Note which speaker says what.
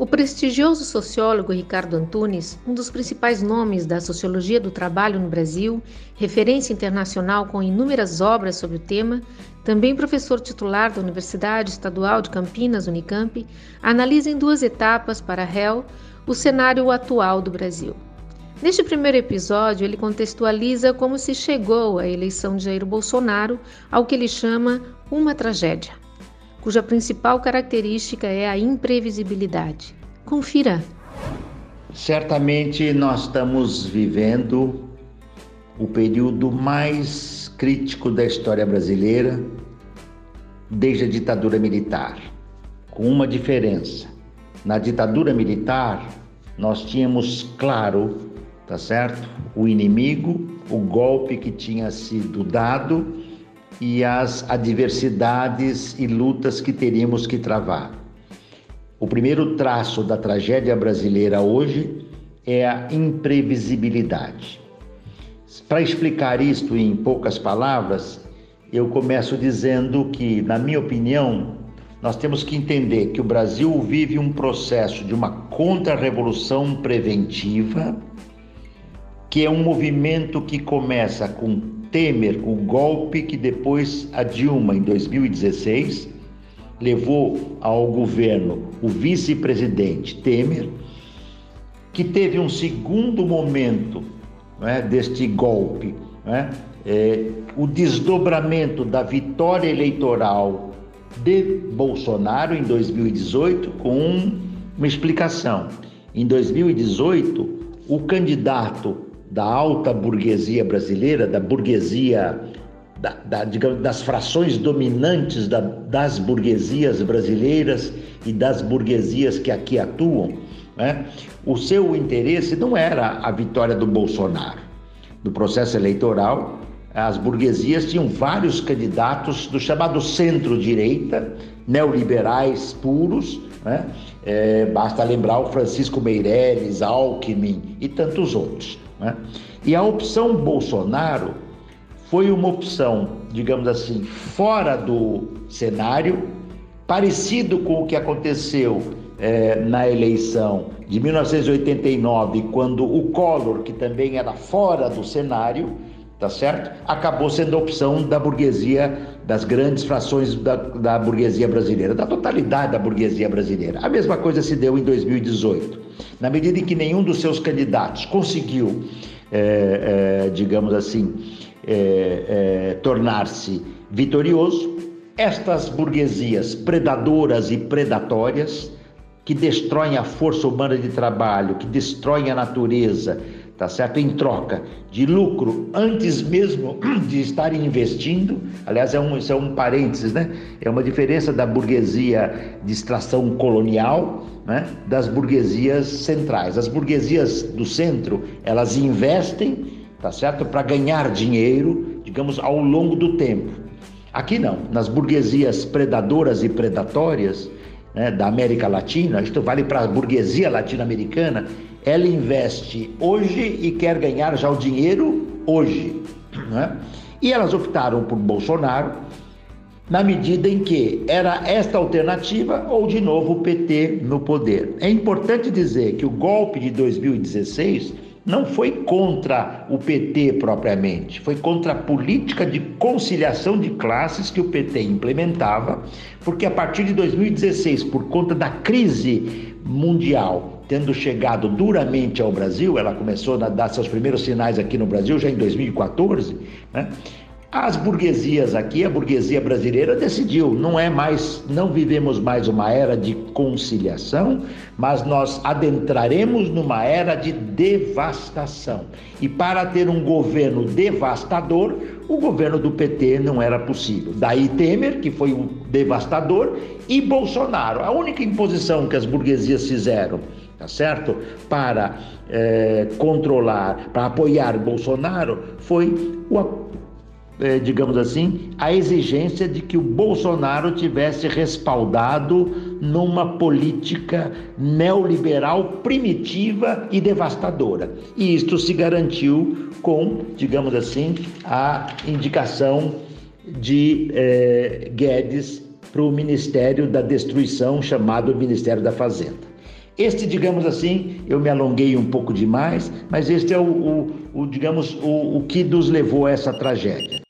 Speaker 1: O prestigioso sociólogo Ricardo Antunes, um dos principais nomes da sociologia do trabalho no Brasil, referência internacional com inúmeras obras sobre o tema, também professor titular da Universidade Estadual de Campinas, Unicamp, analisa em duas etapas para REL o cenário atual do Brasil. Neste primeiro episódio, ele contextualiza como se chegou à eleição de Jair Bolsonaro ao que ele chama uma tragédia cuja principal característica é a imprevisibilidade. Confira.
Speaker 2: Certamente nós estamos vivendo o período mais crítico da história brasileira desde a ditadura militar, com uma diferença. Na ditadura militar, nós tínhamos claro, tá certo? O inimigo, o golpe que tinha sido dado e as adversidades e lutas que teríamos que travar. O primeiro traço da tragédia brasileira hoje é a imprevisibilidade. Para explicar isto em poucas palavras, eu começo dizendo que, na minha opinião, nós temos que entender que o Brasil vive um processo de uma contra-revolução preventiva, que é um movimento que começa com Temer, o golpe que depois a Dilma, em 2016, levou ao governo o vice-presidente Temer, que teve um segundo momento né, deste golpe, né, é, o desdobramento da vitória eleitoral de Bolsonaro em 2018 com uma explicação. Em 2018, o candidato da alta burguesia brasileira, da burguesia, da, da, digamos, das frações dominantes da, das burguesias brasileiras e das burguesias que aqui atuam, né? o seu interesse não era a vitória do Bolsonaro. No processo eleitoral, as burguesias tinham vários candidatos do chamado centro-direita, neoliberais puros, né? É, basta lembrar o Francisco Meirelles, Alckmin e tantos outros. Né? E a opção Bolsonaro foi uma opção, digamos assim, fora do cenário, parecido com o que aconteceu é, na eleição de 1989, quando o Collor, que também era fora do cenário, tá certo? Acabou sendo opção da burguesia, das grandes frações da, da burguesia brasileira, da totalidade da burguesia brasileira. A mesma coisa se deu em 2018. Na medida em que nenhum dos seus candidatos conseguiu, é, é, digamos assim, é tornar-se vitorioso, estas burguesias predadoras e predatórias, que destroem a força humana de trabalho, que destroem a natureza, tá certo? Em troca de lucro, antes mesmo de estarem investindo. Aliás, é um, isso é um parênteses, né? É uma diferença da burguesia de extração colonial, né? Das burguesias centrais. As burguesias do centro, elas investem, tá certo? Para ganhar dinheiro, digamos, ao longo do tempo. Aqui não, nas burguesias predadoras e predatórias, né, da América Latina, isto vale para a burguesia latino-americana, ela investe hoje e quer ganhar já o dinheiro hoje. Né? E elas optaram por Bolsonaro na medida em que era esta alternativa ou de novo o PT no poder. É importante dizer que o golpe de 2016 não foi contra o PT propriamente, foi contra a política de conciliação de classes que o PT implementava, porque a partir de 2016, por conta da crise mundial tendo chegado duramente ao Brasil, ela começou a dar seus primeiros sinais aqui no Brasil já em 2014, né? As burguesias aqui, a burguesia brasileira decidiu, não é mais, não vivemos mais uma era de conciliação, mas nós adentraremos numa era de devastação. E para ter um governo devastador, o governo do PT não era possível. Daí Temer, que foi um devastador, e Bolsonaro. A única imposição que as burguesias fizeram, tá certo? Para é, controlar, para apoiar Bolsonaro, foi o é, digamos assim, a exigência de que o Bolsonaro tivesse respaldado numa política neoliberal primitiva e devastadora. E isto se garantiu com, digamos assim, a indicação de é, Guedes para o Ministério da Destruição, chamado Ministério da Fazenda. Este, digamos assim, eu me alonguei um pouco demais, mas este é o, o, o digamos, o, o que nos levou a essa tragédia.